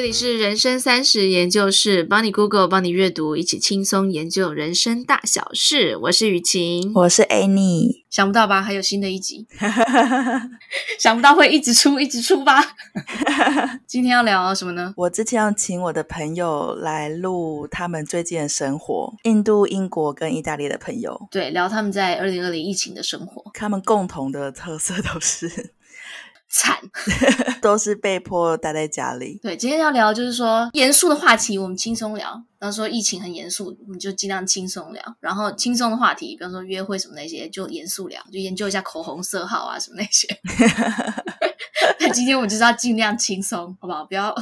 这里是人生三十研究室，帮你 Google，帮你阅读，一起轻松研究人生大小事。我是雨晴，我是 Annie。想不到吧？还有新的一集，想不到会一直出，一直出吧？今天要聊什么呢？我之前要请我的朋友来录他们最近的生活，印度、英国跟意大利的朋友，对，聊他们在二零二零疫情的生活。他们共同的特色都是。惨，都是被迫待在家里。对，今天要聊就是说严肃的话题，我们轻松聊。比方说疫情很严肃，你就尽量轻松聊。然后轻松的话题，比方说约会什么那些，就严肃聊，就研究一下口红色号啊什么那些。那今天我们就是要尽量轻松，好不好？不要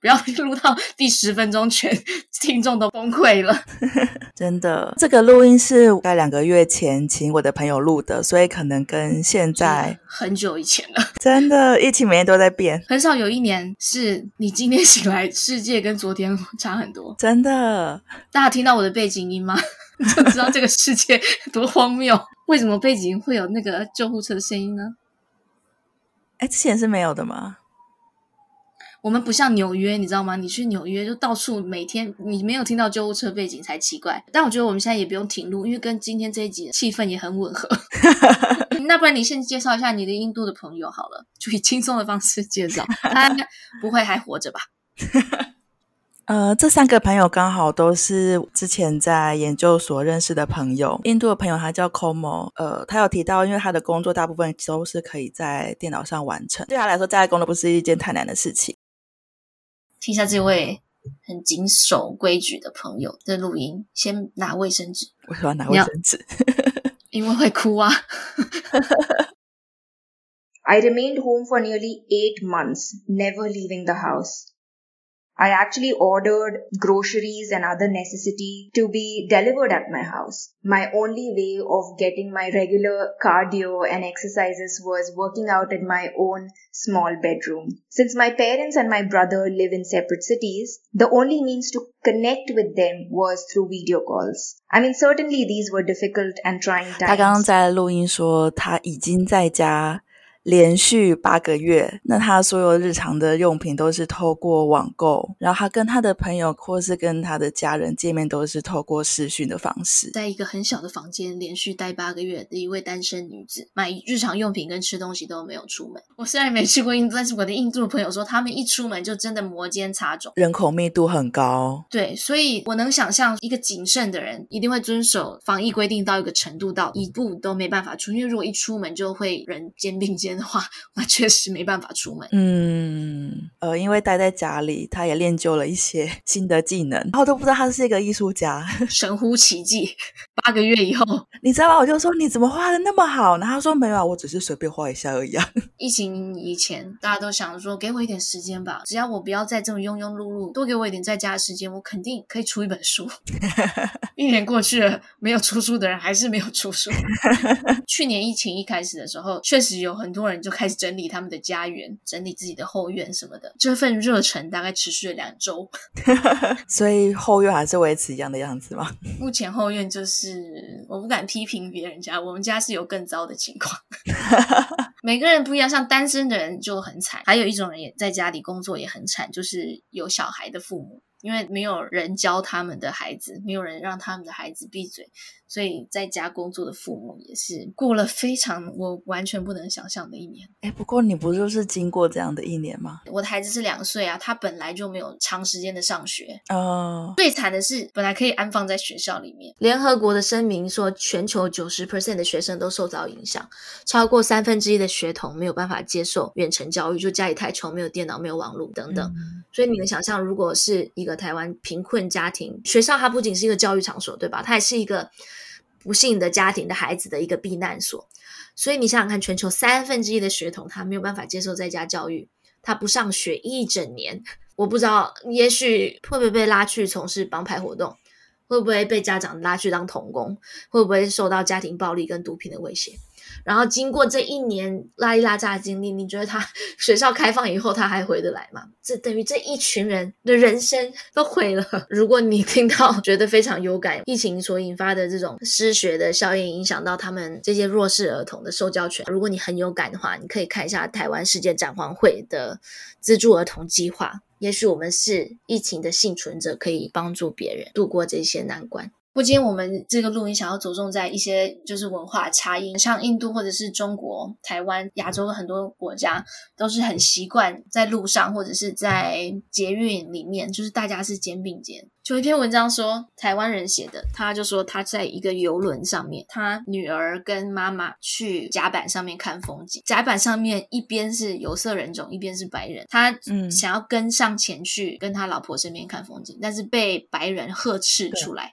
不要录到第十分钟，全听众都崩溃了。真的，这个录音是在两个月前请我的朋友录的，所以可能跟现在很久以前了。真的，疫情每天都在变，很少有一年是你今天醒来，世界跟昨天差很多。真的，大家听到我的背景音吗？就知道这个世界 多荒谬。为什么背景会有那个救护车的声音呢？哎，之前是没有的吗？我们不像纽约，你知道吗？你去纽约就到处每天你没有听到救护车背景才奇怪。但我觉得我们现在也不用停录，因为跟今天这一集的气氛也很吻合。那不然你先介绍一下你的印度的朋友好了，就以轻松的方式介绍。他不会还活着吧？呃，这三个朋友刚好都是之前在研究所认识的朋友。印度的朋友他叫 Komo，呃，他有提到，因为他的工作大部分都是可以在电脑上完成，对他来说，在家工作不是一件太难的事情。听一下这位很谨守规矩的朋友的录音，先拿卫生纸。为什么要拿卫生纸？因为会哭啊。I remained home for nearly eight months, never leaving the house. I actually ordered groceries and other necessity to be delivered at my house. My only way of getting my regular cardio and exercises was working out in my own small bedroom. Since my parents and my brother live in separate cities, the only means to connect with them was through video calls. I mean, certainly these were difficult and trying times. 他刚刚在录音说他已经在家。 连续八个月，那他所有日常的用品都是透过网购，然后他跟他的朋友或是跟他的家人见面都是透过视讯的方式。在一个很小的房间连续待八个月的一位单身女子，买日常用品跟吃东西都没有出门。我虽然没去过印度，但是我的印度朋友说，他们一出门就真的摩肩擦踵，人口密度很高。对，所以我能想象一个谨慎的人一定会遵守防疫规定到一个程度，到一步都没办法出，因为如果一出门就会人肩并肩的话，那确实没办法出门。嗯，呃，因为待在家里，他也练就了一些 新的技能，然后都不知道他是一个艺术家，神乎其技。八个月以后，你知道吗？我就说你怎么画的那么好？然后他说没有啊，我只是随便画一下而已啊。疫情以前，大家都想说给我一点时间吧，只要我不要再这么庸庸碌碌，多给我一点在家的时间，我肯定可以出一本书。一年过去了，没有出书的人还是没有出书。去年疫情一开始的时候，确实有很多人就开。开始整理他们的家园，整理自己的后院什么的，这份热忱大概持续了两周，所以后院还是维持一样的样子吗？目前后院就是我不敢批评别人家，我们家是有更糟的情况。每个人不一样，像单身的人就很惨，还有一种人也在家里工作也很惨，就是有小孩的父母。因为没有人教他们的孩子，没有人让他们的孩子闭嘴，所以在家工作的父母也是过了非常我完全不能想象的一年。哎，不过你不就是经过这样的一年吗？我的孩子是两岁啊，他本来就没有长时间的上学。哦，最惨的是，本来可以安放在学校里面。联合国的声明说，全球九十 percent 的学生都受到影响，超过三分之一的学童没有办法接受远程教育，就家里太穷，没有电脑，没有网络等等。嗯、所以你能想象，如果是一个台湾贫困家庭，学校它不仅是一个教育场所，对吧？它也是一个不幸的家庭的孩子的一个避难所。所以你想想看，全球三分之一的学童他没有办法接受在家教育，他不上学一整年，我不知道，也许会不会被拉去从事帮派活动，会不会被家长拉去当童工，会不会受到家庭暴力跟毒品的威胁？然后经过这一年拉里拉杂的经历，你觉得他学校开放以后他还回得来吗？这等于这一群人的人生都毁了。如果你听到觉得非常有感，疫情所引发的这种失学的效应影响到他们这些弱势儿童的受教权，如果你很有感的话，你可以看一下台湾世界展望会的资助儿童计划。也许我们是疫情的幸存者，可以帮助别人度过这些难关。不过今天我们这个录音想要着重在一些就是文化差异，像印度或者是中国、台湾、亚洲的很多国家都是很习惯在路上或者是在捷运里面，就是大家是肩并肩。就有一篇文章说，台湾人写的，他就说他在一个游轮上面，他女儿跟妈妈去甲板上面看风景，甲板上面一边是有色人种，一边是白人，他想要跟上前去跟他老婆身边看风景，但是被白人呵斥出来。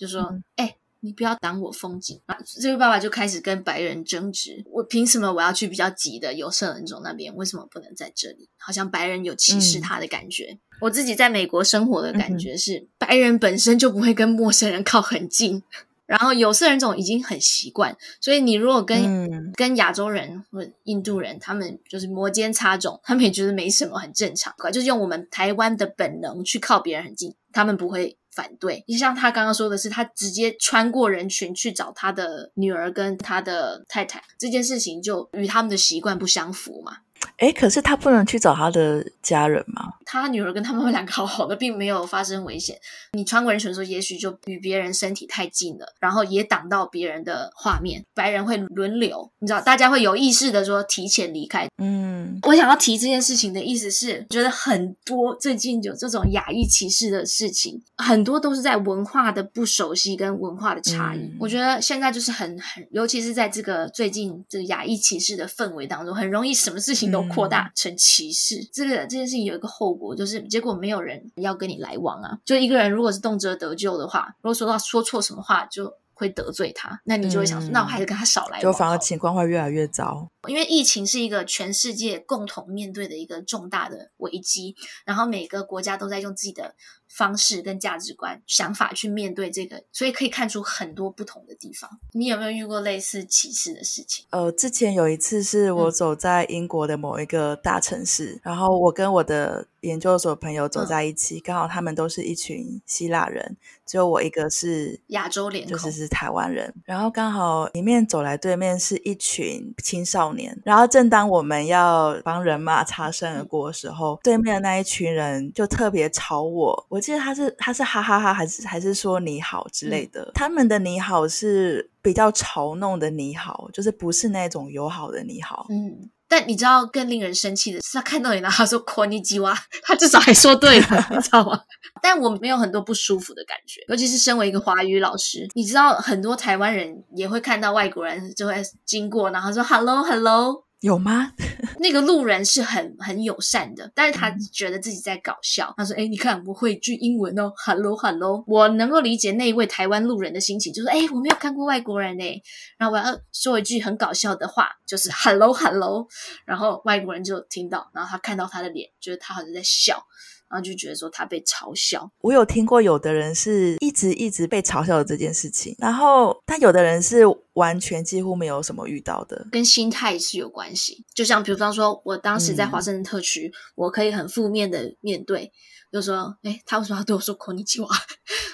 就说：“哎、欸，你不要挡我风景啊！”这位爸爸就开始跟白人争执：“我凭什么我要去比较挤的有色人种那边？为什么不能在这里？好像白人有歧视他的感觉。嗯”我自己在美国生活的感觉是，白人本身就不会跟陌生人靠很近，然后有色人种已经很习惯，所以你如果跟、嗯、跟亚洲人或印度人，他们就是摩肩擦踵，他们也觉得没什么，很正常，就是用我们台湾的本能去靠别人很近，他们不会。反对，你像他刚刚说的是，他直接穿过人群去找他的女儿跟他的太太，这件事情就与他们的习惯不相符嘛。诶，可是他不能去找他的家人吗？他女儿跟他们两个好好的，并没有发生危险。你穿过人群的时候，也许就与别人身体太近了，然后也挡到别人的画面。白人会轮流，你知道，大家会有意识的说提前离开。嗯，我想要提这件事情的意思是，觉得很多最近有这种亚裔歧视的事情，很多都是在文化的不熟悉跟文化的差异。嗯，我觉得现在就是很很，尤其是在这个最近这个亚裔歧视的氛围当中，很容易什么事情都扩大成歧视。嗯，这个这件事情有一个后果，就是结果没有人要跟你来往啊。就一个人如果是动辄得咎的话，如果说到说错什么话就会得罪他，那你就会想说，嗯，那我还是跟他少来往。就反而情况会越来越糟。因为疫情是一个全世界共同面对的一个重大的危机，然后每个国家都在用自己的方式跟价值观、想法去面对这个，所以可以看出很多不同的地方。你有没有遇过类似歧视的事情？呃，之前有一次是我走在英国的某一个大城市，嗯、然后我跟我的研究所朋友走在一起，嗯、刚好他们都是一群希腊人，只有我一个是亚洲脸孔，就是是台湾人。然后刚好迎面走来对面是一群青少年。年，然后正当我们要帮人马擦身而过的时候，对面的那一群人就特别吵我。我记得他是他是哈哈哈，还是还是说你好之类的。嗯、他们的你好是比较嘲弄的你好，就是不是那种友好的你好。嗯，但你知道更令人生气的是，他看到你，然后他说こんにちは，他至少还说对了，你知道吗？但我没有很多不舒服的感觉，尤其是身为一个华语老师，你知道很多台湾人也会看到外国人就会经过，然后说 “hello hello”， 有吗？那个路人是很很友善的，但是他觉得自己在搞笑。嗯、他说：“哎，你看我会句英文哦，hello hello。”我能够理解那一位台湾路人的心情，就是哎，我没有看过外国人呢，然后我要说一句很搞笑的话，就是 “hello hello”，然后外国人就听到，然后他看到他的脸，觉得他好像在笑。然后就觉得说他被嘲笑。我有听过有的人是一直一直被嘲笑的这件事情，然后但有的人是完全几乎没有什么遇到的，跟心态是有关系。就像比方说，我当时在华盛顿特区，嗯、我可以很负面的面对。就说，诶，他为什么要对我说こんにちは？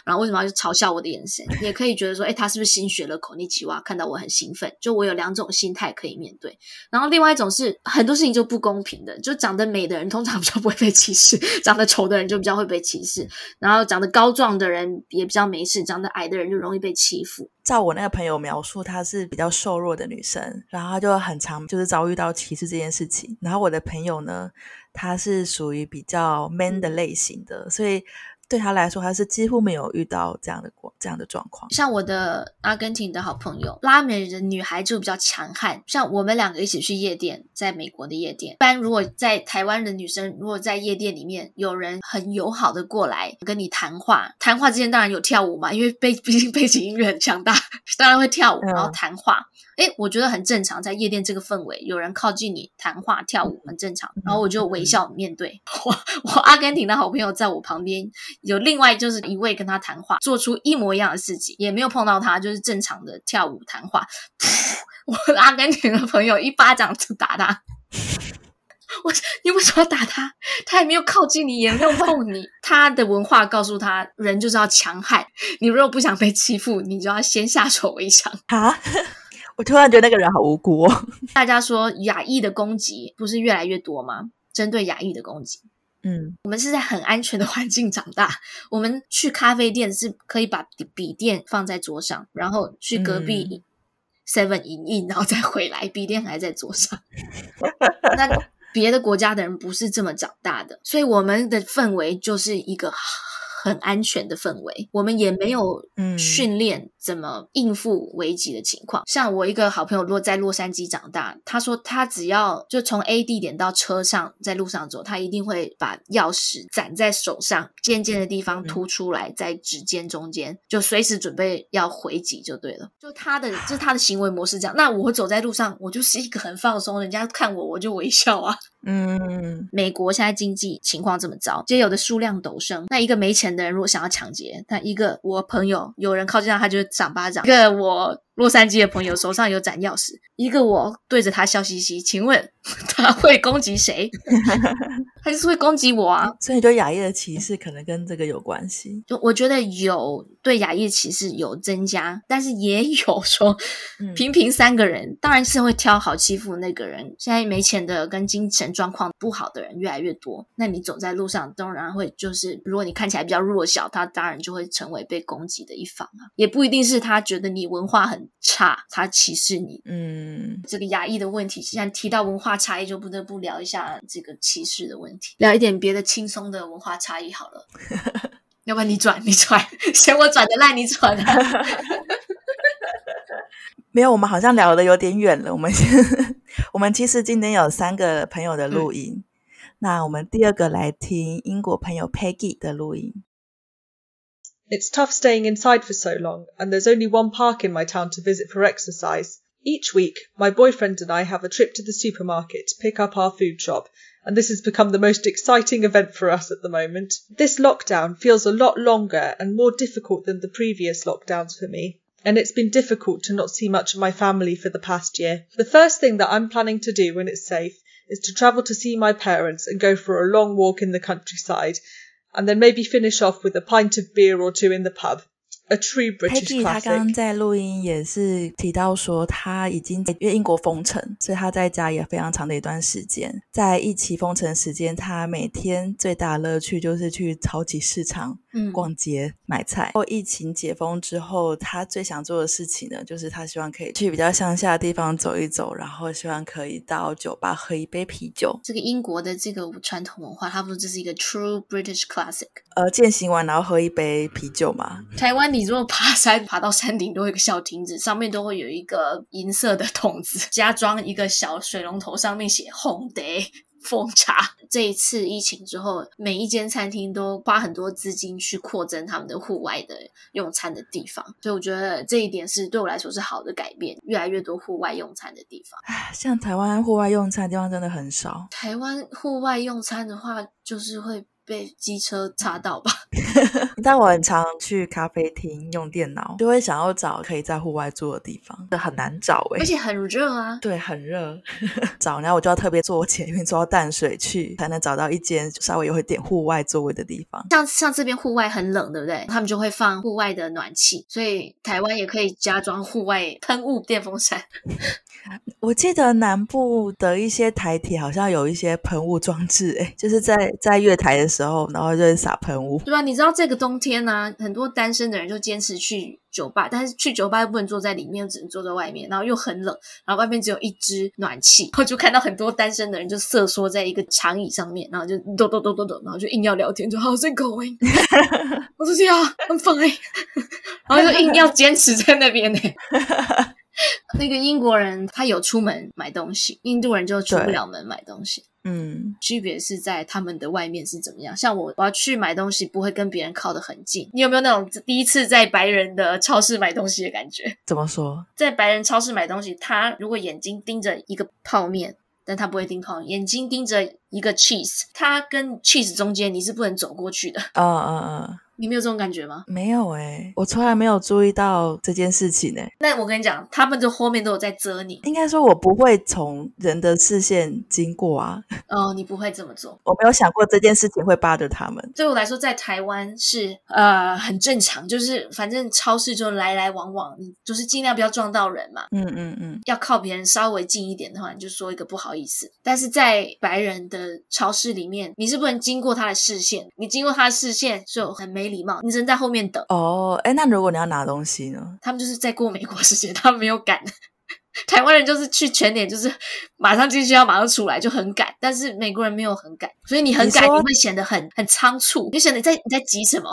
然后为什么要去嘲笑我的眼神？也可以觉得说，诶，他是不是新学了こんにちは？看到我很兴奋，就我有两种心态可以面对。然后另外一种是很多事情就不公平的，就长得美的人通常比较不会被歧视，长得丑的人就比较会被歧视。然后长得高壮的人也比较没事，长得矮的人就容易被欺负。照我那个朋友描述，她是比较瘦弱的女生，然后她就很常就是遭遇到歧视这件事情。然后我的朋友呢，他是属于比较 man 的类型的，所以。 对他来说，他是几乎没有遇到这样的这样的状况。像我的阿根廷的好朋友，拉美的女孩就比较强悍。像我们两个一起去夜店，在美国的夜店，一般如果在台湾的女生，如果在夜店里面有人很友好的过来跟你谈话，谈话之间当然有跳舞嘛，因为背 毕竟背景音乐很强大，当然会跳舞，然后谈话。嗯诶，我觉得很正常，在夜店这个氛围，有人靠近你谈话跳舞很正常，然后我就微笑面对。我我阿根廷的好朋友在我旁边，有另外就是一位跟他谈话，做出一模一样的事情，也没有碰到他，就是正常的跳舞谈话。我阿根廷的朋友一巴掌就打他，我你为什么要打他？他也没有靠近你，也没有碰你。他的文化告诉他，人就是要强悍，你如果不想被欺负，你就要先下手为强啊。我突然觉得那个人好无辜哦。大家说亚裔的攻击不是越来越多吗？针对亚裔的攻击，嗯，我们是在很安全的环境长大。我们去咖啡店是可以把笔电放在桌上，然后去隔壁 Seven 影印，然后再回来，笔电还在桌上。那别的国家的人不是这么长大的，所以我们的氛围就是一个。很安全的氛围，我们也没有训练怎么应付危急的情况。嗯、像我一个好朋友，如果在洛杉矶长大，他说他只要就从 A 地点到车上，在路上走，他一定会把钥匙攒在手上，尖尖的地方凸出来，在指尖中间，就随时准备要回击就对了。就他的，就是他的行为模式这样。那我走在路上，我就是一个很放松，人家看我，我就微笑啊。嗯，美国现在经济情况这么糟，街友的数量陡升。那一个没钱的人如果想要抢劫，那一个我朋友有人靠近他，他就赏巴掌。这个我洛杉矶的朋友手上有盏钥匙，一个我对着他笑嘻嘻。请问 他会攻击谁？他就是会攻击我啊！所以，就亚裔的歧视可能跟这个有关系。就我觉得有对亚裔歧视有增加，但是也有说，平平三个人，嗯、当然是会挑好欺负那个人。现在没钱的跟精神状况不好的人越来越多，那你走在路上，当然会就是，如果你看起来比较弱小，他当然就会成为被攻击的一方啊。也不一定是他觉得你文化很差，他歧视你。嗯，这个亚裔的问题，既然提到文化差异，就不得不聊一下这个歧视的问题。聊一点别的轻松的文化差异好了，要不然你转你转，嫌我转的烂，你转啊。没有，我们好像聊的有点远了。我们先，我们其实今天有三个朋友的录音，嗯、那我们第二个来听英国朋友 Peggy 的录音。It's tough staying inside for so long, and there's only one park in my town to visit for exercise. Each week, my boyfriend and I have a trip to the supermarket to pick up our food shop. and this has become the most exciting event for us at the moment. This lockdown feels a lot longer and more difficult than the previous lockdowns for me. And it's been difficult to not see much of my family for the past year. The first thing that I'm planning to do when it's safe is to travel to see my parents and go for a long walk in the countryside, and then maybe finish off with a pint of beer or two in the pub. A true British Peggy 他刚刚在录音也是提到说，他已经因为英国封城，所以他在家也非常长的一段时间。在疫情封城时间，他每天最大的乐趣就是去超级市场 逛街、嗯、买菜。后疫情解封之后，他最想做的事情呢，就是他希望可以去比较乡下的地方走一走，然后希望可以到酒吧喝一杯啤酒。这个英国的这个传统文化，它不是这是一个 true British classic。呃，践行完然后喝一杯啤酒嘛。台湾。你如果爬山，爬到山顶都会有一个小亭子，上面都会有一个银色的桶子，加装一个小水龙头，上面写“红茶”奉茶。这一次疫情之后，每一间餐厅都花很多资金去扩增他们的户外的用餐的地方，所以我觉得这一点是对我来说是好的改变，越来越多户外用餐的地方。唉，像台湾户外用餐的地方真的很少。台湾户外用餐的话，就是会。被机车擦到吧？但我很常去咖啡厅用电脑，就会想要找可以在户外坐的地方，这很难找诶、欸、而且很热啊。对，很热。找，然后我就要特别坐捷运坐到淡水去，才能找到一间稍微有一点户外座位的地方。像像这边户外很冷，对不对？他们就会放户外的暖气，所以台湾也可以加装户外喷雾电风扇。我记得南部的一些台铁好像有一些喷雾装置，哎就是在在月台的时候，然后就会撒喷雾。对吧？你知道这个冬天呢、啊，很多单身的人就坚持去酒吧，但是去酒吧又不能坐在里面，只能坐在外面，然后又很冷，然后外面只有一支暖气，我就看到很多单身的人就瑟缩在一个长椅上面，然后就抖抖抖抖抖，然后就硬要聊天，就 How's it going？我说呀，I'm fine，然后就硬要坚持在那边呢。那个英国人他有出门买东西，印度人就出不了门买东西。嗯，区别是在他们的外面是怎么样？像我，我要去买东西，不会跟别人靠得很近。你有没有那种第一次在白人的超市买东西的感觉？怎么说？在白人超市买东西，他如果眼睛盯着一个泡面，但他不会盯泡面，眼睛盯着一个 cheese，他跟 cheese 中间你是不能走过去的。啊啊啊！你没有这种感觉吗？没有哎、欸、我从来没有注意到这件事情哎、欸、那我跟你讲，他们就后面都有在遮你。应该说，我不会从人的视线经过啊。哦，你不会这么做。我没有想过这件事情会 bother 他们。对我来说，在台湾是呃很正常，就是反正超市就来来往往，你就是尽量不要撞到人嘛。嗯嗯嗯。要靠别人稍微近一点的话，你就说一个不好意思。但是在白人的超市里面，你是不能经过他的视线，你经过他的视线就很没礼貌，你只能在后面等。哦，哎，那如果你要拿东西呢？他们就是在过美国时间，他们没有赶。台湾人就是去全脸，就是马上进去要马上出来，就很赶。但是美国人没有很赶，所以你很赶，你，你会显得很很仓促。你显得你在你在急什么？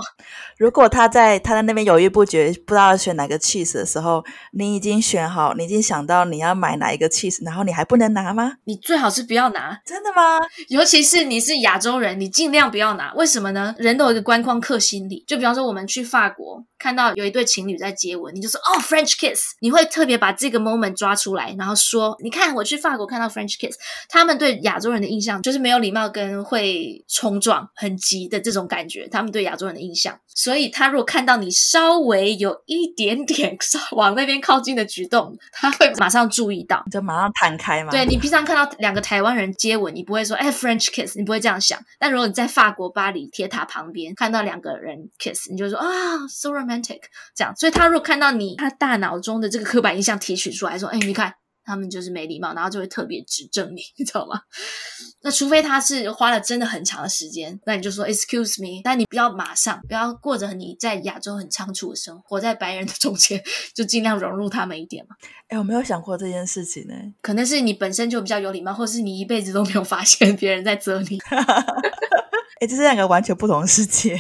如果他在他在那边犹豫不决，不知道要选哪个 cheese 的时候，你已经选好，你已经想到你要买哪一个 cheese，然后你还不能拿吗？你最好是不要拿。真的吗？尤其是你是亚洲人，你尽量不要拿。为什么呢？人都有一个观光客心理。就比方说，我们去法国看到有一对情侣在接吻，你就说哦 French kiss，你会特别把这个 moment 抓出来，然后说，你看我去法国看到 French kiss，他们对亚洲人的印象就是没有礼貌跟会冲撞、很急的这种感觉，他们对亚洲人的印象。所以他如果看到你稍微有一点点 往那边靠近的举动，他会马上注意到，就马上弹开嘛。对，你平常看到两个台湾人接吻，你不会说哎 French kiss，你不会这样想。但如果你在法国巴黎铁塔旁边看到两个人 kiss，你就说啊 so romantic 这样。所以他如果看到你，他大脑中的这个刻板印象提取出来说，哎，你看。他们就是没礼貌，然后就会特别指正你，你知道吗？那除非他是花了真的很长的时间，那你就说 excuse me，但你不要马上，不要过着你在亚洲很仓促的生活，活在白人的中间，就尽量融入他们一点嘛。哎，我没有想过这件事情呢。可能是你本身就比较有礼貌，或是你一辈子都没有发现别人在责你。哎，这是两个完全不同的世界。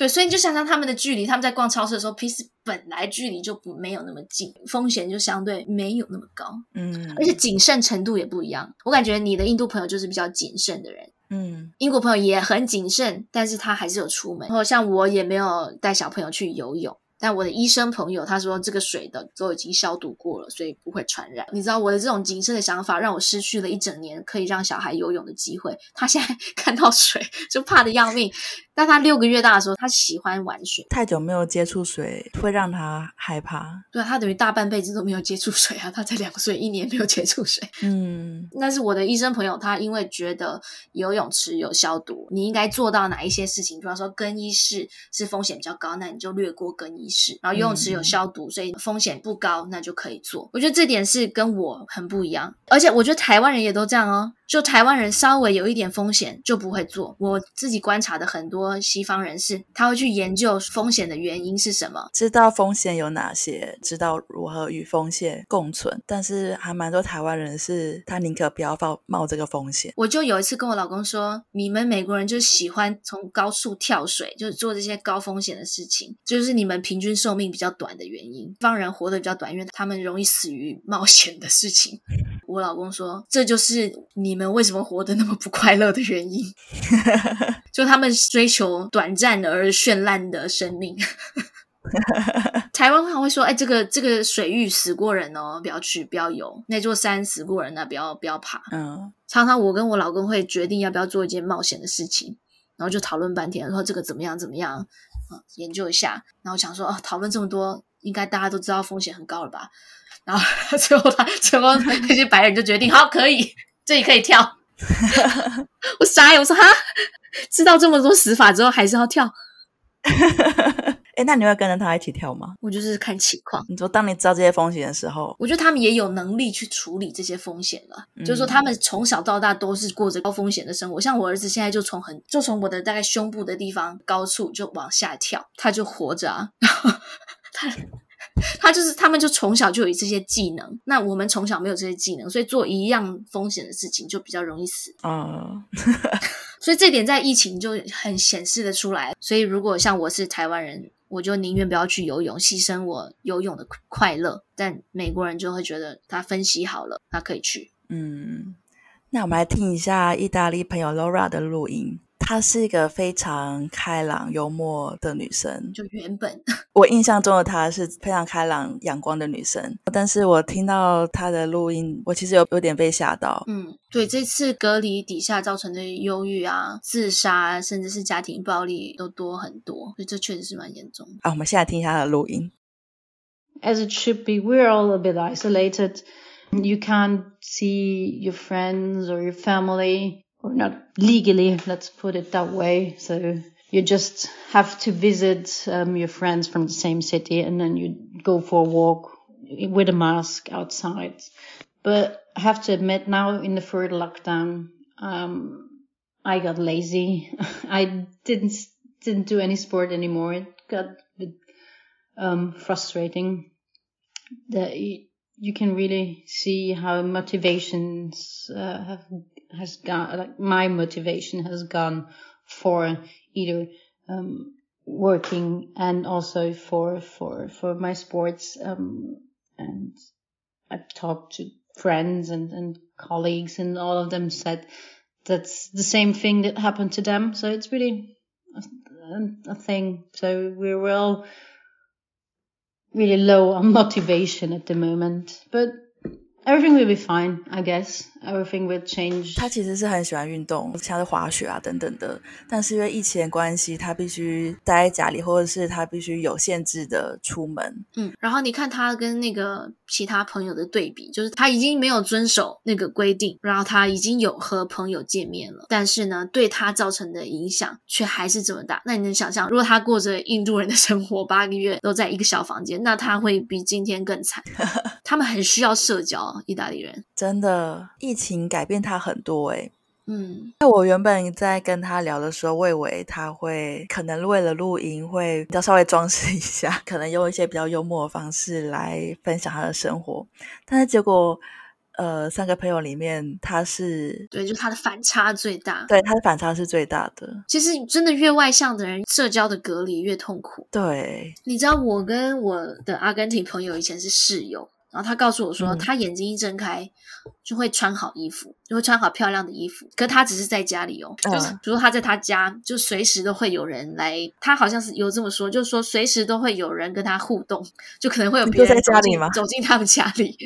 对，所以你就想象他们的距离，他们在逛超市的时候，平时本来距离就不没有那么近，风险就相对没有那么高，嗯，而且谨慎程度也不一样。我感觉你的印度朋友就是比较谨慎的人，嗯，英国朋友也很谨慎，但是他还是有出门。然后像我也没有带小朋友去游泳。但我的医生朋友他说，这个水的都已经消毒过了，所以不会传染。你知道我的这种谨慎的想法，让我失去了一整年可以让小孩游泳的机会。他现在 看到水就怕的要命。但他六个月大的时候，他喜欢玩水。太久没有接触水，会让他害怕。对，他等于大半辈子都没有接触水啊！他才两岁，一年没有接触水。嗯，但是我的医生朋友，他因为觉得游泳池有消毒，你应该做到哪一些事情？比方说更衣室是风险比较高，那你就略过更衣室。然后游泳池有消毒，嗯、所以风险不高，那就可以做。我觉得这点是跟我很不一样，而且我觉得台湾人也都这样哦。就台湾人稍微有一点风险就不会做。我自己观察的很多西方人士，他会去研究风险的原因是什么，知道风险有哪些，知道如何与风险共存。但是还蛮多台湾人是，他宁可不要冒冒这个风险。我就有一次跟我老公说，你们美国人就喜欢从高处跳水，就是做这些高风险的事情，就是你们平均寿命比较短的原因。西方人活得比较短，因为他们容易死于冒险的事情。我老公说，这就是你们为什么活得那么不快乐的原因，就他们追求短暂而绚烂的生命。台湾话会说，哎，这个这个水域死过人哦，不要去，不要游。那座山死过人呢，不要不要爬。嗯，常常我跟我老公会决定要不要做一件冒险的事情，然后就讨论半天，说这个怎么样怎么样，啊，研究一下。然后想说，哦，讨论这么多，应该大家都知道风险很高了吧？然后 最后他最后那些白人就决定，好，可以，这里可以跳。我傻眼，我说哈，知道这么多死法之后还是要跳。哎，那你会跟着他一起跳吗？我就是看情况。你说，当你知道这些风险的时候，我觉得他们也有能力去处理这些风险了。嗯、就是说，他们从小到大都是过着高风险的生活。像我儿子现在就从很就从我的大概胸部的地方高处就往下跳，他就活着啊。然 后他。他就是他们就从小就有这些技能，那我们从小没有这些技能，所以做一样风险的事情就比较容易死。嗯，所以这点在疫情就很显示的出来。所以如果像我是台湾人，我就宁愿不要去游泳，牺牲我游泳的快乐。但美国人就会觉得他分析好了，他可以去。嗯，那我们来听一下意大利朋友 Laura 的录音。她是一个非常开朗、幽默的女生。就原本 我印象中的她是非常开朗、阳光的女生，但是我听到她的录音，我其实有有点被吓到。嗯，对，这次隔离底下造成的忧郁啊、自杀，甚至是家庭暴力都多很多，所以这确实是蛮严重的。啊，我们现在听一下她的录音。As it should be, we're all a bit isolated. You can't see your friends or your family. Or not legally, let's put it that way. So you just have to visit um, your friends from the same city and then you go for a walk with a mask outside. But I have to admit now in the third lockdown, um, I got lazy. I didn't didn't do any sport anymore. It got a bit um, frustrating. That you, can really see how motivations uh, have has gone. Like my motivation has gone for either um, working and also for for for my sports. Um, and I've talked to friends and, and colleagues, and all of them said that's the same thing that happened to them. So it's really a, a thing. So we're all really low on motivation at the moment, but everything will be fine, I guess. Everything will change. 他其实是很喜欢运动，像是滑雪啊等等的，但是因为疫情的关系，他必须待在家里，或者是他必须有限制的出门。嗯，然后你看他跟那个其他朋友的对比，就是他已经没有遵守那个规定，然后他已经有和朋友见面了，但是呢，对他造成的影响却还是这么大。那你能想象，如果他过着印度人的生活，八个月都在一个小房间，那他会比今天更惨。他们很需要社交，意大利人真的。疫情改变他很多诶，嗯，那我原本在跟他聊的时候，我以为他会可能为了录音会比较稍微装饰一下，可能用一些比较幽默的方式来分享他的生活，但是结果，呃，三个朋友里面他是对，就他的反差最大，对，他的反差是最大的。其实真的越外向的人，社交的隔离越痛苦。对，你知道我跟我的阿根廷朋友以前是室友。然后他告诉我说，嗯、他眼睛一睁开就会穿好衣服，就会穿好漂亮的衣服。可他只是在家里哦，嗯、就是比如说他在他家，就随时都会有人来。他好像是有这么说，就是说随时都会有人跟他互动，就可能会有别人在家里吗？走进他们家里。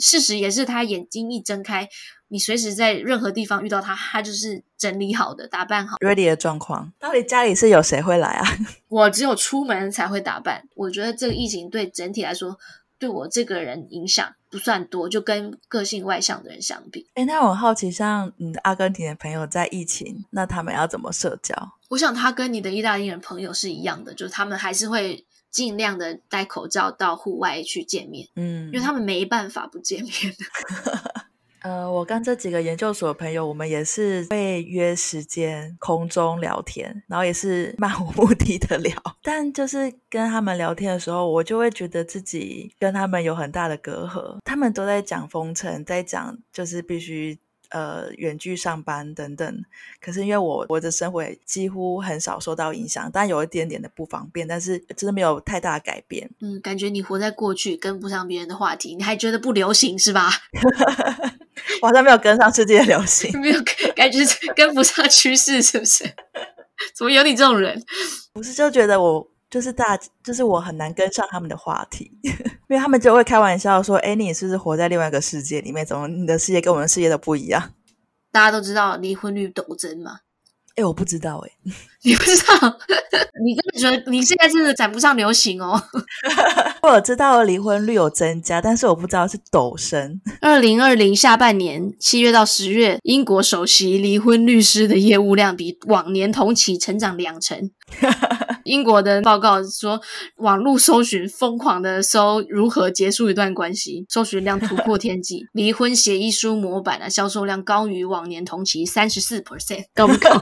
事实也是，他眼睛一睁开，你随时在任何地方遇到他，他就是整理好的、打扮好的。Ready 的状况。到底家里是有谁会来啊？我只有出门才会打扮。我觉得这个疫情对整体来说。对我这个人影响不算多，就跟个性外向的人相比。哎，那我很好奇，像你的阿根廷的朋友在疫情，那他们要怎么社交？我想他跟你的意大利人朋友是一样的，就是他们还是会尽量的戴口罩到户外去见面，嗯，因为他们没办法不见面。呃，我跟这几个研究所的朋友，我们也是会约时间空中聊天，然后也是漫无目的的聊。但就是跟他们聊天的时候，我就会觉得自己跟他们有很大的隔阂。他们都在讲封城，在讲就是必须。呃，远距上班等等，可是因为我我的生活几乎很少受到影响，但有一点点的不方便，但是真的没有太大的改变。嗯，感觉你活在过去，跟不上别人的话题，你还觉得不流行是吧？我好像没有跟上世界的流行，没有感觉跟不上趋势，是不是？怎么有你这种人？不是，就觉得我。就是大，就是我很难跟上他们的话题，因为他们就会开玩笑说：“哎，你是不是活在另外一个世界里面？怎么你的世界跟我们的世界都不一样？”大家都知道离婚率陡增嘛？哎，我不知道哎，你不知道？你真的觉得你现在真的赶不上流行哦？我知道离婚率有增加，但是我不知道是陡升。二零二零下半年七月到十月，英国首席离婚律师的业务量比往年同期成长两成。英国的报告说，网络搜寻疯狂的搜如何结束一段关系，搜寻量突破天际，离婚协议书模板的销售量高于往年同期三十四 percent，高不高？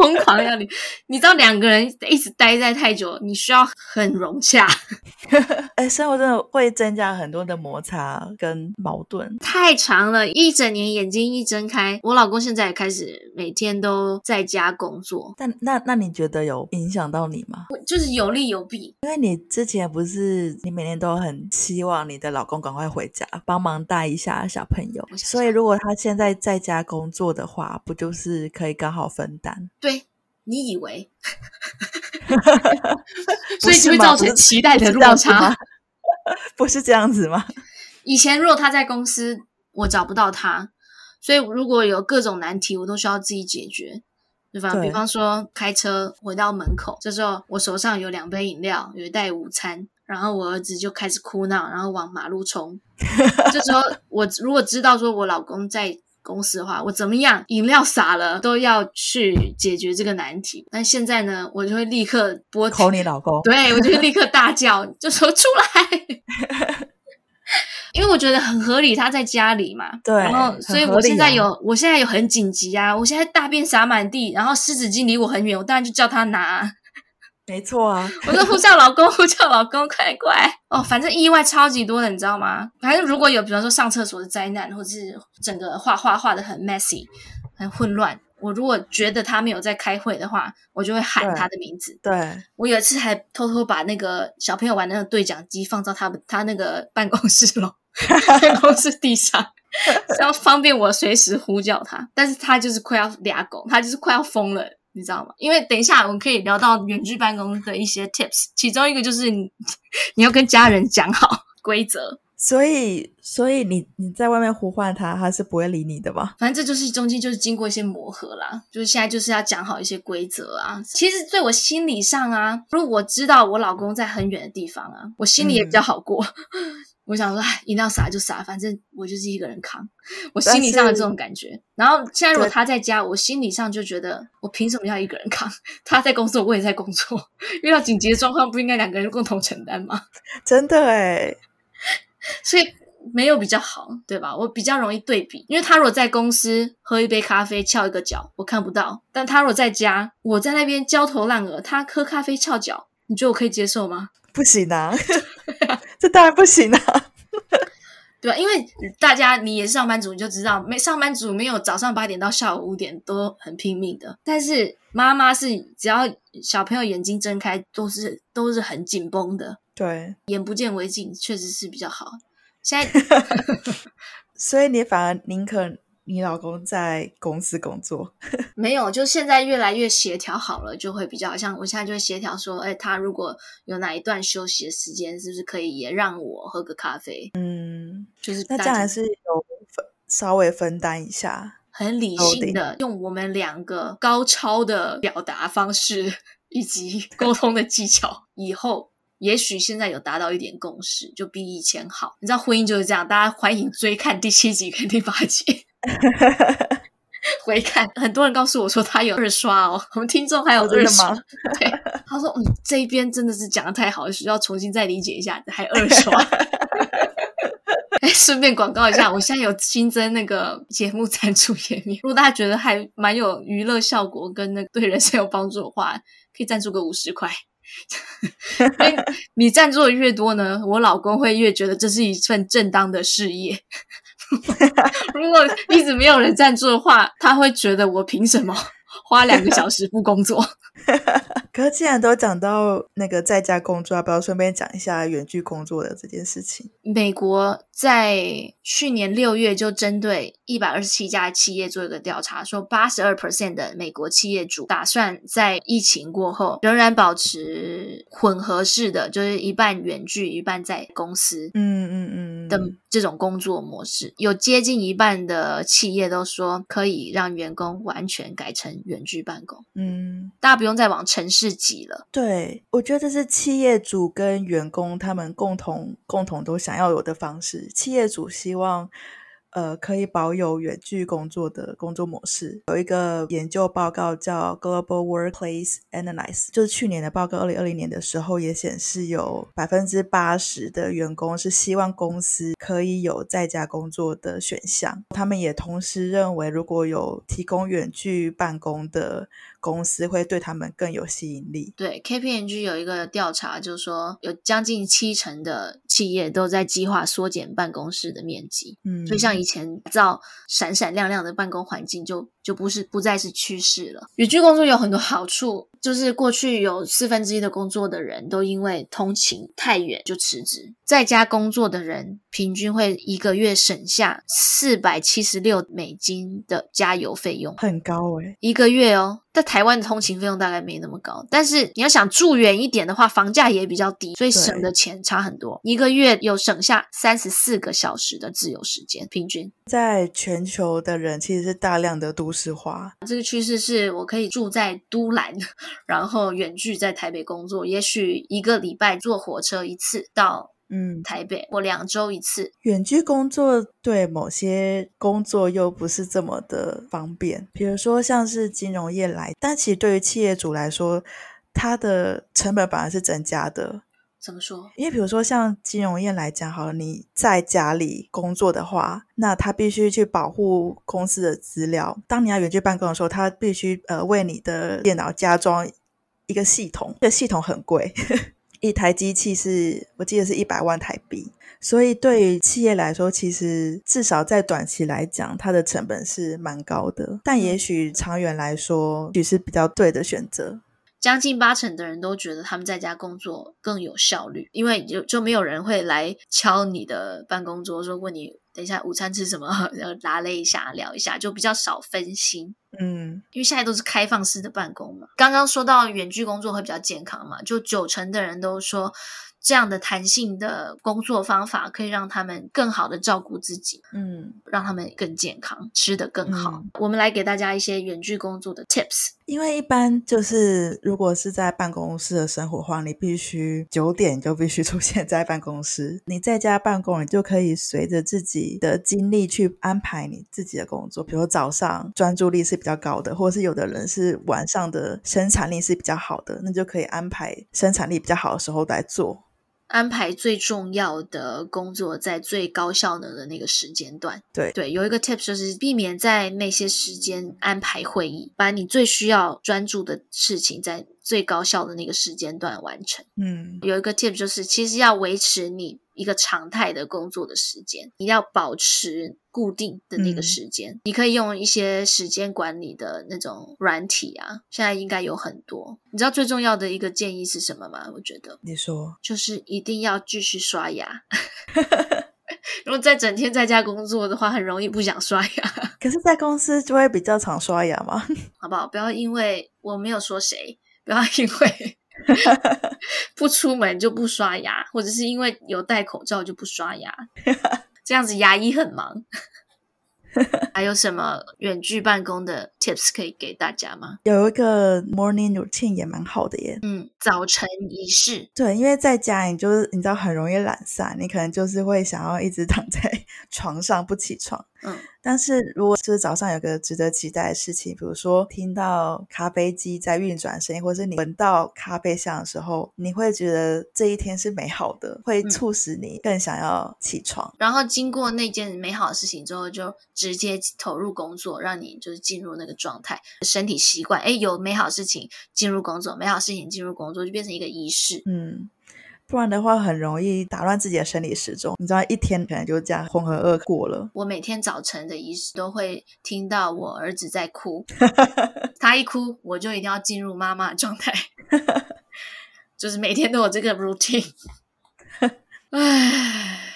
疯狂要你，你知道两个人一直待在太久，你需要很融洽。哎，生活真的会增加很多的摩擦跟矛盾。太长了，一整年眼睛一睁开，我老公现在也开始每天都在家工作。但那那你觉得有影响到你吗？就是有利有弊，因为你之前不是你每天都很希望你的老公赶快回家帮忙带一下小朋友，所以如果他现在在家工作的话，不就是可以刚好分担？对，你以为，所以就会造成期待的落差，不是这样子吗？以前如果他在公司，我找不到他，所以如果有各种难题，我都需要自己解决，对吧？比方说开车回到门口，这时候我手上有两杯饮料，有一袋午餐，然后我儿子就开始哭闹，然后往马路冲。这时候我如果知道说我老公在。公司的话，我怎么样，饮料洒了都要去解决这个难题。但现在呢，我就会立刻拨 call 你老公，对，我就会立刻大叫，就说出来。因为我觉得很合理，他在家里嘛。对。然后，所以我现在有，啊、我现在有很紧急啊！我现在大便洒满地，然后湿纸巾离我很远，我当然就叫他拿。没错啊，我说呼叫老公，呼叫老公，快快哦！反正意外超级多的，你知道吗？反正如果有，比方说上厕所的灾难，或者是整个画画画的很 messy，很混乱。我如果觉得他没有在开会的话，我就会喊他的名字。对，对我有一次还偷偷把那个小朋友玩的那个对讲机放到他他那个办公室楼办公室地上，这样方便我随时呼叫他。但是他就是快要俩狗，他就是快要疯了，你知道吗？因为等一下我们可以聊到远距办公的一些 tips，其中一个就是你你要跟家人讲好规则。所以，所以你你在外面呼唤他，他是不会理你的吧？反正这就是中间就是经过一些磨合啦，就是现在就是要讲好一些规则啊。其实对我心理上啊，如果我知道我老公在很远的地方啊，我心里也比较好过。嗯、我想说，哎，饮料洒就洒，反正我就是一个人扛。我心理上的这种感觉。然后现在如果他在家，我心理上就觉得，我凭什么要一个人扛？他在工作，我也在工作，遇到紧急的状况，不应该两个人共同承担吗？真的诶 所以没有比较好，对吧？我比较容易对比，因为他如果在公司喝一杯咖啡翘一个脚，我看不到；但他如果在家，我在那边焦头烂额，他喝咖啡翘脚，你觉得我可以接受吗？不行啊，这当然不行啊，对吧？因为大家你也是上班族，你就知道，没上班族没有早上八点到下午五点都很拼命的，但是妈妈是只要小朋友眼睛睁开，都是都是很紧绷的。对，眼不见为净，确实是比较好。现在，所以你反而宁可你老公在公司工作？没有，就现在越来越协调好了，就会比较像我现在就会协调说，哎，他如果有哪一段休息的时间，是不是可以也让我喝个咖啡？嗯，就是那这样还是有分稍微分担一下，很理性的用我们两个高超的表达方式以及沟通的技巧，以后。也许现在有达到一点共识，就比以前好。你知道婚姻就是这样，大家欢迎追看第七集跟第八集，回看。很多人告诉我说他有二刷哦，我们听众还有二刷。对，他说嗯，这一边真的是讲的太好，需要重新再理解一下，还二刷。哎，顺便广告一下，我现在有新增那个节目赞助页面，如果大家觉得还蛮有娱乐效果，跟那个对人生有帮助的话，可以赞助个五十块。因为你赞助的越多呢，我老公会越觉得这是一份正当的事业。如果一直没有人赞助的话，他会觉得我凭什么？花两个小时不工作？可是既然都讲到那个在家工作，要不要顺便讲一下远距工作的这件事情？美国在去年六月就针对一百二十七家企业做一个调查，说八十二 percent 的美国企业主打算在疫情过后仍然保持混合式的，就是一半远距，一半在公司。嗯嗯嗯的这种工作模式，有接近一半的企业都说可以让员工完全改成远距办公。嗯，大家不用再往城市挤了。对，我觉得这是企业主跟员工他们共同共同都想要有的方式。企业主希望。呃，可以保有远距工作的工作模式。有一个研究报告叫 Global Workplace Analysis，就是去年的报告，二零二零年的时候也显示有百分之八十的员工是希望公司可以有在家工作的选项。他们也同时认为，如果有提供远距办公的公司会对他们更有吸引力。对，KPMG 有一个调查，就是说有将近七成的企业都在计划缩减办公室的面积。嗯，所以像以前造闪闪亮亮的办公环境就，就就不是不再是趋势了。远距工作有很多好处。就是过去有四分之一的工作的人都因为通勤太远就辞职，在家工作的人平均会一个月省下四百七十六美金的加油费用，很高诶、欸、一个月哦。在台湾的通勤费用大概没那么高，但是你要想住远一点的话，房价也比较低，所以省的钱差很多。一个月有省下三十四个小时的自由时间，平均。在全球的人其实是大量的都市化，这个趋势是我可以住在都兰。然后远距在台北工作，也许一个礼拜坐火车一次到嗯台北，或两周一次。远距工作对某些工作又不是这么的方便，比如说像是金融业来，但其实对于企业主来说，它的成本反而是增加的。怎么说？因为比如说像金融业来讲，好了，你在家里工作的话，那他必须去保护公司的资料。当你要远距办公的时候，他必须呃为你的电脑加装一个系统，这个系统很贵，一台机器是我记得是一百万台币。所以对于企业来说，其实至少在短期来讲，它的成本是蛮高的。但也许长远来说，也是比较对的选择。将近八成的人都觉得他们在家工作更有效率，因为就就没有人会来敲你的办公桌说，问你等一下午餐吃什么，然后拉了一下聊一下，就比较少分心。嗯，因为现在都是开放式的办公嘛。刚刚说到远距工作会比较健康嘛，就九成的人都说。这样的弹性的工作方法可以让他们更好的照顾自己，嗯，让他们更健康，吃得更好。嗯。我们来给大家一些远距工作的 tips。因为一般就是如果是在办公室的生活的话，你必须九点就必须出现在办公室。你在家办公，你就可以随着自己的精力去安排你自己的工作。比如早上专注力是比较高的，或者是有的人是晚上的生产力是比较好的，那就可以安排生产力比较好的时候来做。安排最重要的工作在最高效能的那个时间段。对对，有一个 tips 就是避免在那些时间安排会议，把你最需要专注的事情在最高效的那个时间段完成。嗯，有一个 tip 就是，其实要维持你一个常态的工作的时间，你要保持固定的那个时间。嗯、你可以用一些时间管理的那种软体啊，现在应该有很多。你知道最重要的一个建议是什么吗？我觉得你说，就是一定要继续刷牙。如果在整天在家工作的话，很容易不想刷牙。可是，在公司就会比较常刷牙嘛，好不好？不要因为我没有说谁，不要因为。不出门就不刷牙，或者是因为有戴口罩就不刷牙，这样子牙医很忙。还有什么远距办公的 tips 可以给大家吗？有一个 morning routine 也蛮好的耶。嗯，早晨仪式。对，因为在家你就是你知道很容易懒散，你可能就是会想要一直躺在 床上不起床。嗯。但是，如果是早上有个值得期待的事情，比如说听到咖啡机在运转声音，或是你闻到咖啡香的时候，你会觉得这一天是美好的，会促使你更想要起床。嗯、然后经过那件美好的事情之后，就直接投入工作，让你就是进入那个状态，身体习惯。哎，有美好事情进入工作，美好事情进入工作，就变成一个仪式。嗯。不然的话，很容易打乱自己的生理时钟。你知道，一天可能就这样浑浑噩过了。我每天早晨的仪式都会听到我儿子在哭，他一哭，我就一定要进入妈妈的状态，就是每天都有这个 routine。唉。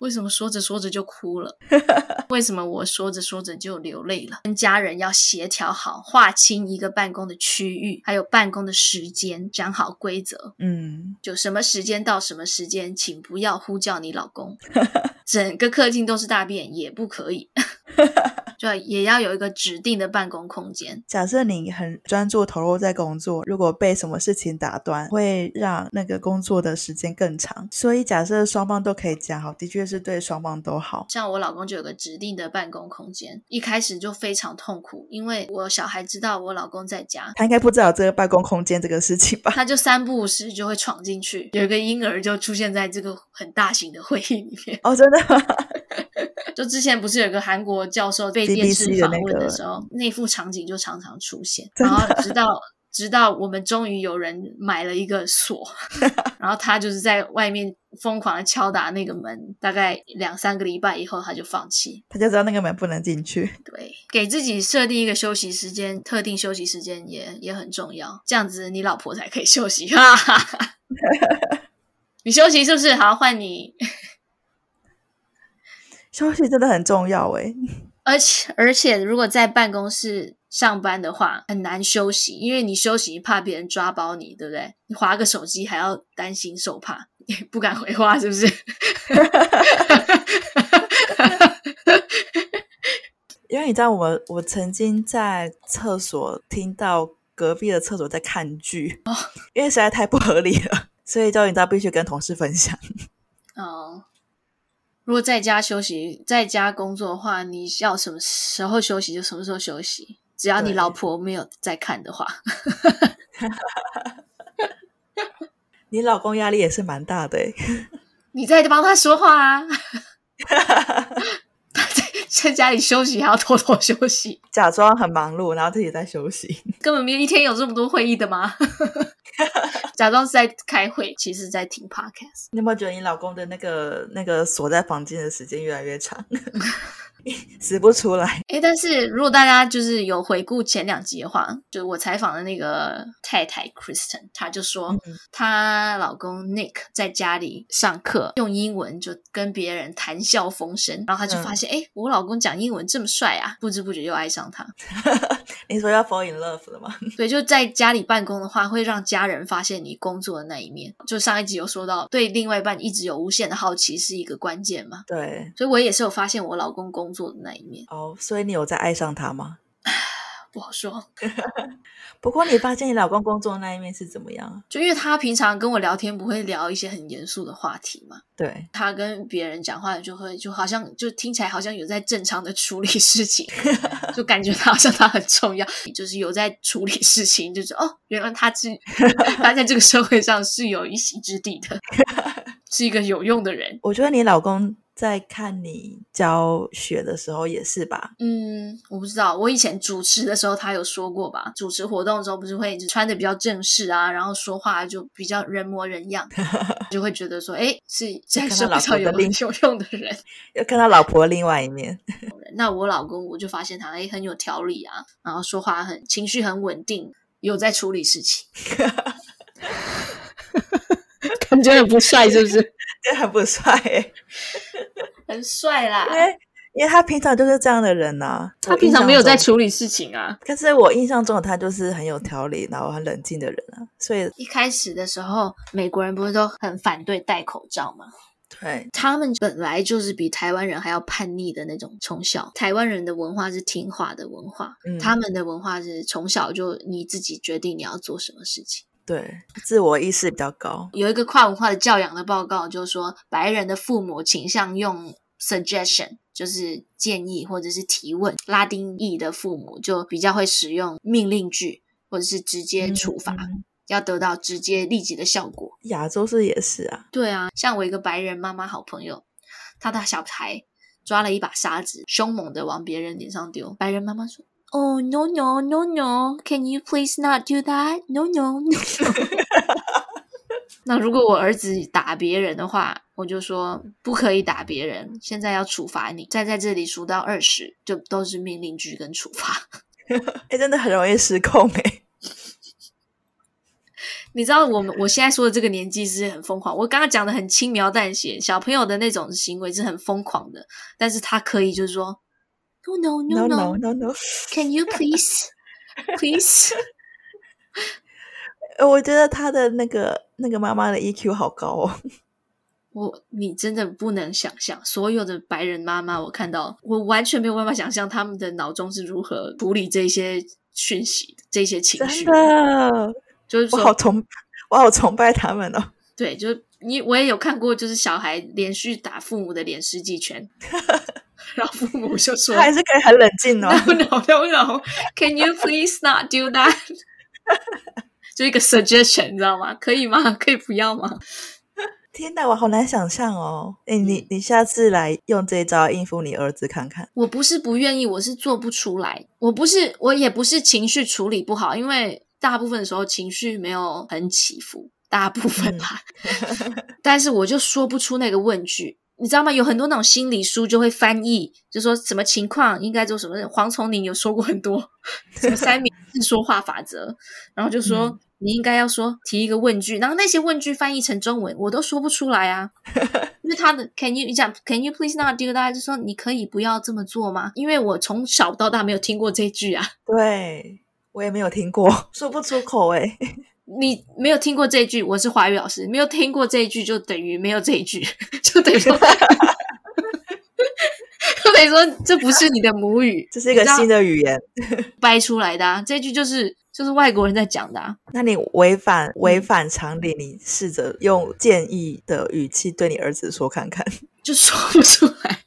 为什么说着说着就哭了？为什么我说着说着就流泪了？跟家人要协调好，划清一个办公的区域，还有办公的时间，讲好规则。嗯，就什么时间到什么时间，请不要呼叫你老公。整个客厅都是大便也不可以。就也要有一个指定的办公空间。假设你很专注投入在工作，如果被什么事情打断，会让那个工作的时间更长。所以假设双方都可以讲好，的确是对双方都好。像我老公就有个指定的办公空间，一开始就非常痛苦，因为我小孩知道我老公在家，他应该不知道这个办公空间这个事情吧？他就三不五时就会闯进去，有一个婴儿就出现在这个很大型的会议里面。哦，真的吗？就之前不是有个韩国教授被电视访问的时候，那副场景就常常出现。然后直到直到我们终于有人买了一个锁，然后他就是在外面疯狂的敲打那个门，大概两三个礼拜以后他就放弃，他就知道那个门不能进去。对，给自己设定一个休息时间，特定休息时间也也很重要，这样子你老婆才可以休息。哈哈哈，你休息是不是？好，换你。休息真的很重要诶，而且而且，如果在办公室上班的话，很难休息，因为你休息怕别人抓包你，对不对？你划个手机还要担心受怕，也不敢回话，是不是？因为你知道我，我我曾经在厕所听到隔壁的厕所在看剧，哦，因为实在太不合理了，所以就你知道必须跟同事分享。哦。如果在家休息，在家工作的话，你要什么时候休息就什么时候休息，只要你老婆没有在看的话。你老公压力也是蛮大的诶，你在帮他说话啊。他在在家里休息，还要偷偷休息，假装很忙碌，然后自己在休息，根本没有一天有这么多会议的吗？假装是在开会，其实在听 podcast。你有没有觉得你老公的那个那个锁在房间的时间越来越长？死不出来。哎，但是如果大家就是有回顾前两集的话，就我采访的那个太太 Kristen，她就说，她、嗯、老公 Nick 在家里上课用英文就跟别人谈笑风生，然后她就发现，哎、嗯，我老公讲英文这么帅啊，不知不觉又爱上他。你说要 fall in love 了吗？对，就在家里办公的话，会让家人发现你工作的那一面。就上一集有说到，对另外一半一直有无限的好奇是一个关键嘛？对，所以我也是有发现我老公工作的那一面。哦，所以你有在爱上他吗？不好说。不过你发现你老公工作的那一面是怎么样？就因为他平常跟我聊天不会聊一些很严肃的话题嘛。对，他跟别人讲话就会就好像就听起来好像有在正常的处理事情，就感觉他好像他很重要，就是有在处理事情，就是哦，原来他是 他在这个社会上是有一席之地的，是一个有用的人。我觉得你老公。在看你教学的时候也是吧？嗯，我不知道。我以前主持的时候，他有说过吧？主持活动的时候，不是会就穿的比较正式啊，然后说话就比较人模人样，就会觉得说，哎，是在社会上有有用的人，要看到老婆另外一面。那我老公，我就发现他哎很有条理啊，然后说话很情绪很稳定，有在处理事情，感觉很不帅，是不是？这很不帅，很帅啦！因为因为他平常就是这样的人呐、啊，他平常没有在处理事情啊。可是我印象中的他就是很有条理，然后很冷静的人啊。所以一开始的时候，美国人不是都很反对戴口罩吗？对，他们本来就是比台湾人还要叛逆的那种。从小，台湾人的文化是听话的文化，嗯、他们的文化是从小就你自己决定你要做什么事情。对，自我意识比较高。有一个跨文化的教养的报告，就是说白人的父母倾向用 suggestion，就是建议或者是提问；拉丁裔的父母就比较会使用命令句或者是直接处罚，嗯、要得到直接立即的效果。亚洲是也是啊，对啊，像我一个白人妈妈好朋友，她的小孩抓了一把沙子，凶猛的往别人脸上丢，白人妈妈说。Oh no no no no! Can you please not do that? No no no. 那如果我儿子打别人的话，我就说不可以打别人。现在要处罚你，再在这里数到二十，就都是命令句跟处罚。哎，真的很容易失控哎。你知道我们我现在说的这个年纪是很疯狂。我刚刚讲的很轻描淡写，小朋友的那种行为是很疯狂的，但是他可以就是说。No no no no no no! Can you please, please? 我觉得他的那个那个妈妈的 EQ 好高哦。我你真的不能想象，所有的白人妈妈，我看到我完全没有办法想象他们的脑中是如何处理这些讯息、这些情绪。真的，就是说我好崇我好崇拜他们哦。对，就是你我也有看过，就是小孩连续打父母的脸十几拳。然后父母就说：“还是可以很冷静哦。” No no no no! Can you please not do that? 就一个 suggestion，你知道吗？可以吗？可以不要吗？天哪，我好难想象哦！哎，你你下次来用这一招应付你儿子看看。我不是不愿意，我是做不出来。我不是，我也不是情绪处理不好，因为大部分的时候情绪没有很起伏，大部分啦。但是我就说不出那个问句。你知道吗？有很多那种心理书就会翻译，就说什么情况应该做什么。黄崇宁有说过很多什么三明治说话法则，然后就说你应该要说提一个问句，然后那些问句翻译成中文我都说不出来啊。因为他的 Can you 你讲 Can you please not do that？就说你可以不要这么做吗？因为我从小到大没有听过这句啊。对，我也没有听过，说不出口诶你没有听过这一句，我是华语老师，没有听过这一句就等于没有这一句，就等于说，这不是你的母语，这是一个新的语言 掰出来的啊。这句就是就是外国人在讲的啊。那你违反违反常理，你试着用建议的语气对你儿子说看看，就说不出来，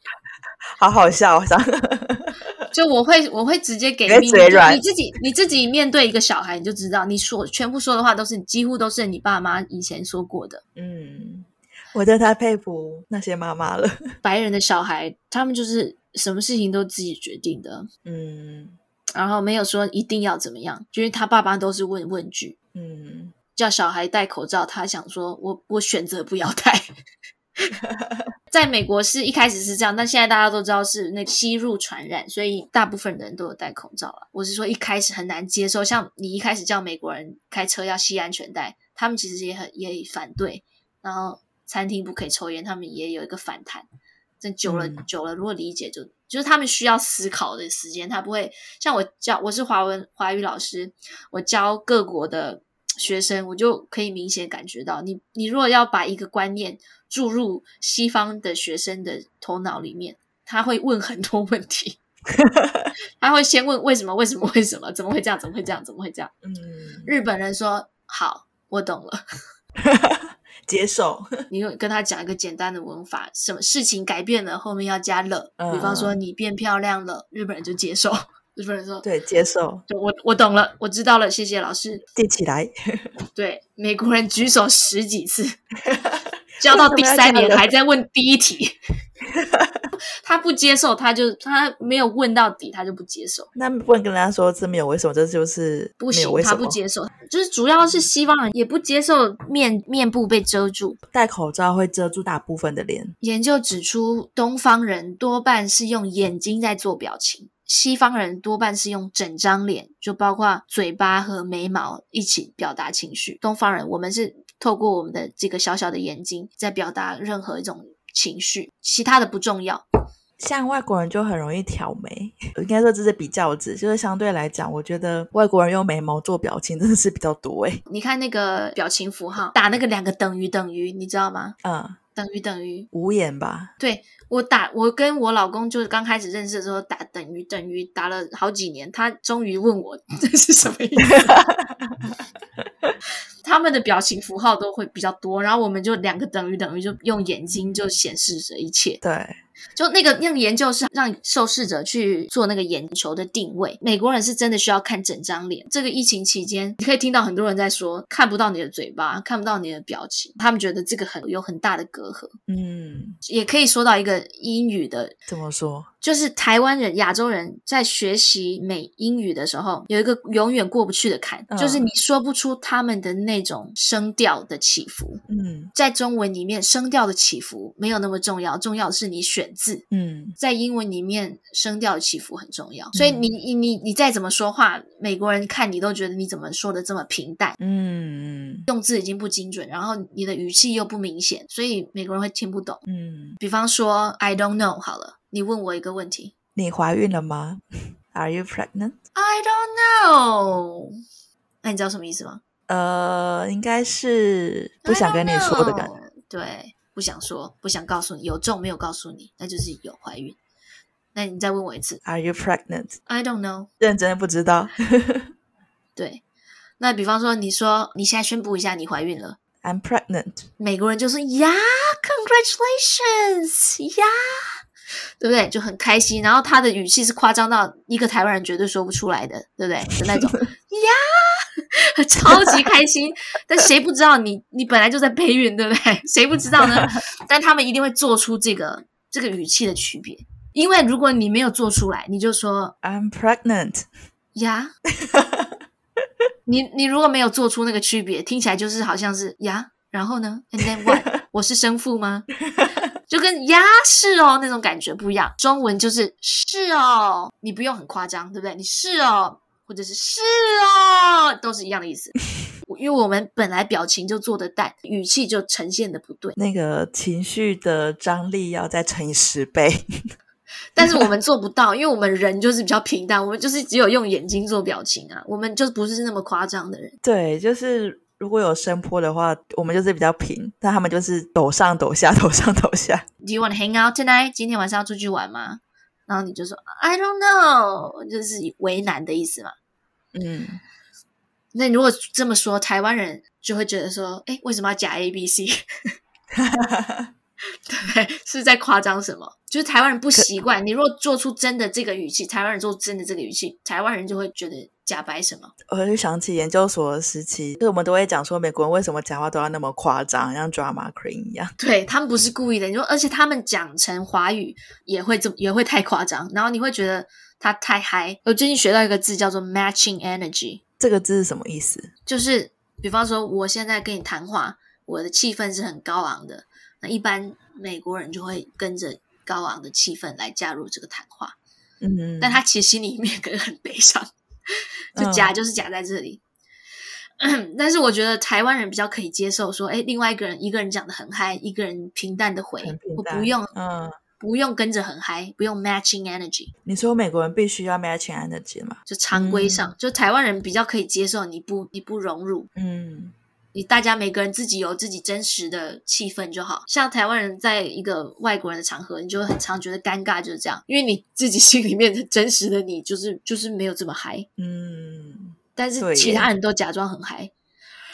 好好笑，就我会我会直接给嘴软，你自己你自己面对一个小孩，你就知道，你说全部说的话都是几乎都是你爸妈以前说过的。嗯，我真的太佩服那些妈妈了。白人的小孩，他们就是什么事情都自己决定的。嗯，然后没有说一定要怎么样，因为他爸爸都是问问句。嗯，叫小孩戴口罩，他想说我我选择不要戴。在美国是一开始是这样，但现在大家都知道是那吸入传染，所以大部分人都有戴口罩了。我是说一开始很难接受，像你一开始叫美国人开车要系安全带，他们其实也很也反对。然后餐厅不可以抽烟，他们也有一个反弹。这久了、嗯、久了，如果理解就就是他们需要思考的时间，他不会像我教我是华文华语老师，我教各国的学生，我就可以明显感觉到，你你如果要把一个观念。注入西方的学生的头脑里面，他会问很多问题，他会先问为什么？为什么？为什么？怎么会这样？怎么会这样？怎么会这样？嗯，日本人说好，我懂了，接受。你跟他讲一个简单的文法，什么事情改变了，后面要加了，比方说你变漂亮了，日本人就接受。日本人说对，接受。对，我我懂了，我知道了，谢谢老师。记起来。对，美国人举手十几次。教到第三年还在问第一题，他不接受，他就他没有问到底，他就不接受。那不能跟人家说这没有为什么，这就是不行，他不接受。就是主要是西方人也不接受面面部被遮住，戴口罩会遮住大部分的脸。研究指出，东方人多半是用眼睛在做表情，西方人多半是用整张脸，就包括嘴巴和眉毛一起表达情绪。东方人我们是。透过我们的这个小小的眼睛，在表达任何一种情绪，其他的不重要。像外国人就很容易挑眉，应该说这是比较值，就是相对来讲，我觉得外国人用眉毛做表情真的是比较多诶。你看那个表情符号，打那个两个等于等于，你知道吗？嗯，等于等于无眼吧？对，我打，我跟我老公就是刚开始认识的时候打等于等于打了好几年，他终于问我这是什么意思。他们的表情符号都会比较多，然后我们就两个等于等于，就用眼睛就显示着一切。对。就那个那个研究是让受试者去做那个眼球的定位。美国人是真的需要看整张脸。这个疫情期间，你可以听到很多人在说看不到你的嘴巴，看不到你的表情，他们觉得这个很有很大的隔阂。嗯，也可以说到一个英语的怎么说？就是台湾人、亚洲人在学习美英语的时候，有一个永远过不去的坎，嗯，就是你说不出他们的那种声调的起伏。嗯，在中文里面，声调的起伏没有那么重要，重要的是你选字。嗯，在英文里面，声调的起伏很重要。所以你你你你再怎么说话，美国人看你都觉得你怎么说的这么平淡。嗯，用字已经不精准，然后你的语气又不明显，所以美国人会听不懂。嗯，比方说，I don't know，好了。你问我一个问题：你怀孕了吗？Are you pregnant? I don't know。那你知道什么意思吗？呃，应该是不想跟你说的感觉。对，不想说，不想告诉你，有中没有告诉你，那就是有怀孕。那你再问我一次：Are you pregnant? I don't know。认真的不知道。对，那比方说，你说你现在宣布一下你怀孕了，I'm pregnant。美国人就说：Yeah，congratulations，呀。对不对？就很开心，然后他的语气是夸张到一个台湾人绝对说不出来的，对不对？的那种 呀，超级开心。但谁不知道你你本来就在备孕，对不对？谁不知道呢？但他们一定会做出这个这个语气的区别，因为如果你没有做出来，你就说 I'm pregnant 呀。你你如果没有做出那个区别，听起来就是好像是呀，然后呢？And then what？我是生父吗？就跟呀是哦那种感觉不一样，中文就是是哦，你不用很夸张，对不对？你是哦，或者是是哦，都是一样的意思。因为我们本来表情就做的淡，语气就呈现的不对，那个情绪的张力要再乘以十倍。但是我们做不到，因为我们人就是比较平淡，我们就是只有用眼睛做表情啊，我们就不是那么夸张的人。对，就是。如果有声波的话，我们就是比较平，但他们就是抖上抖下，抖上抖下。Do you want to hang out tonight？今天晚上要出去玩吗？然后你就说 I don't know，就是为难的意思嘛。嗯，那如果这么说，台湾人就会觉得说，哎，为什么要加 A B C？对，是在夸张什么？就是台湾人不习惯。你如果做出真的这个语气，台湾人做真的这个语气，台湾人就会觉得假白什么。我就想起研究所的时期，就是我们都会讲说，美国人为什么讲话都要那么夸张，像 drama queen 一样。对，他们不是故意的，你说，而且他们讲成华语也会这么也会太夸张，然后你会觉得他太嗨。我最近学到一个字叫做 matching energy，这个字是什么意思？就是比方说，我现在跟你谈话，我的气氛是很高昂的。那一般美国人就会跟着高昂的气氛来加入这个谈话，嗯，但他其实心里面可能很悲伤，就假就是假在这里。嗯，但是我觉得台湾人比较可以接受说，哎，另外一个人一个人讲得很嗨，一个人平淡的回，我不用，嗯，不用跟着很嗨，不用 matching energy。你说美国人必须要 matching energy 吗？就常规上，嗯，就台湾人比较可以接受你不你不融入，嗯。你大家每个人自己有自己真实的气氛就好，像台湾人在一个外国人的场合，你就会很常觉得尴尬，就是这样，因为你自己 心里面的真实的你，就是就是没有这么嗨，嗯，但是其他人都假装很嗨，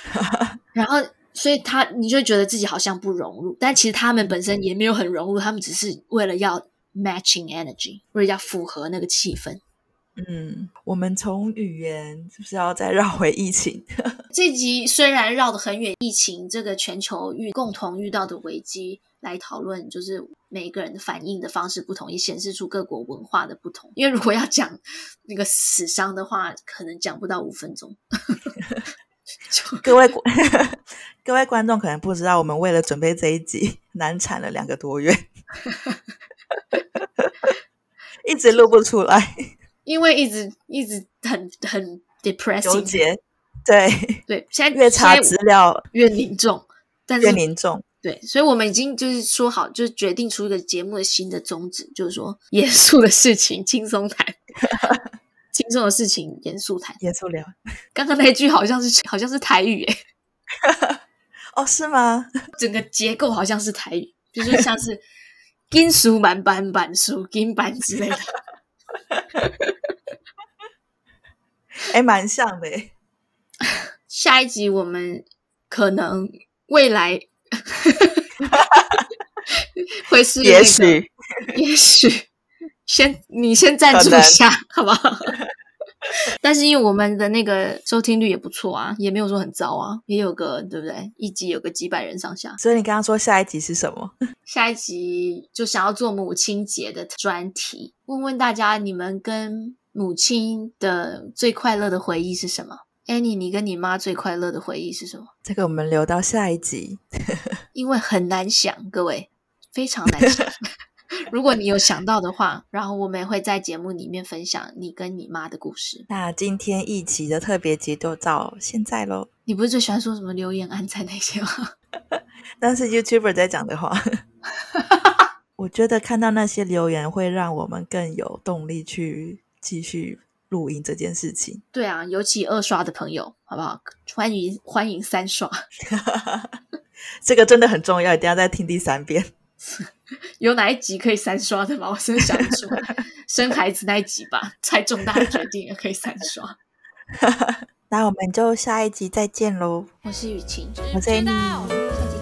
然后所以他你就觉得自己好像不融入，但其实他们本身也没有很融入，他们只是为了要 matching energy，为了要符合那个气氛。嗯，我们从语言是不是要再绕回疫情？这集虽然绕得很远，疫情这个全球遇共同遇到的危机来讨论，就是每个人的反应的方式不同，也显示出各国文化的不同。因为如果要讲那个死伤的话，可能讲不到五分钟。各位 各位观众可能不知道，我们为了准备这一集，难产了两个多月，一直录不出来。因为一直一直很很 depressing，纠结，对 对，现在越查资料越凝重，但是越凝重，对，所以我们已经就是说好，就是决定出一个节目的新的宗旨，就是说严肃的事情轻松谈，轻松的事情严肃谈，严肃聊。刚刚那句好像是好像是台语诶，哦，是吗？整个结构好像是台语，就是像是金属满板板书金板之类的。哎，蛮像的。下一集我们可能未来 会是、那个，也许，也许先你先赞助一下，好不好？但是因为我们的那个收听率也不错啊，也没有说很糟啊，也有个对不对？一集有个几百人上下。所以你刚刚说下一集是什么？下一集就想要做母亲节的专题，问问大家你们跟母亲的最快乐的回忆是什么？Annie，你跟你妈最快乐的回忆是什么？这个我们留到下一集，因为很难想，各位非常难想。如果你有想到的话，然后我们也会在节目里面分享你跟你妈的故事。那今天一期的特别集就到现在喽。你不是最喜欢说什么留言、按赞那些吗？但是 YouTuber 在讲的话，我觉得看到那些留言会让我们更有动力去继续录音这件事情。对啊，尤其二刷的朋友，好不好？欢迎欢迎三刷，这个真的很重要，一定要再听第三遍。有哪一集可以三刷的吗？我真的想不出来。生孩子那一集吧，太重大的决定也可以三刷。那我们就下一集再见喽。我是雨晴，我是 Annie。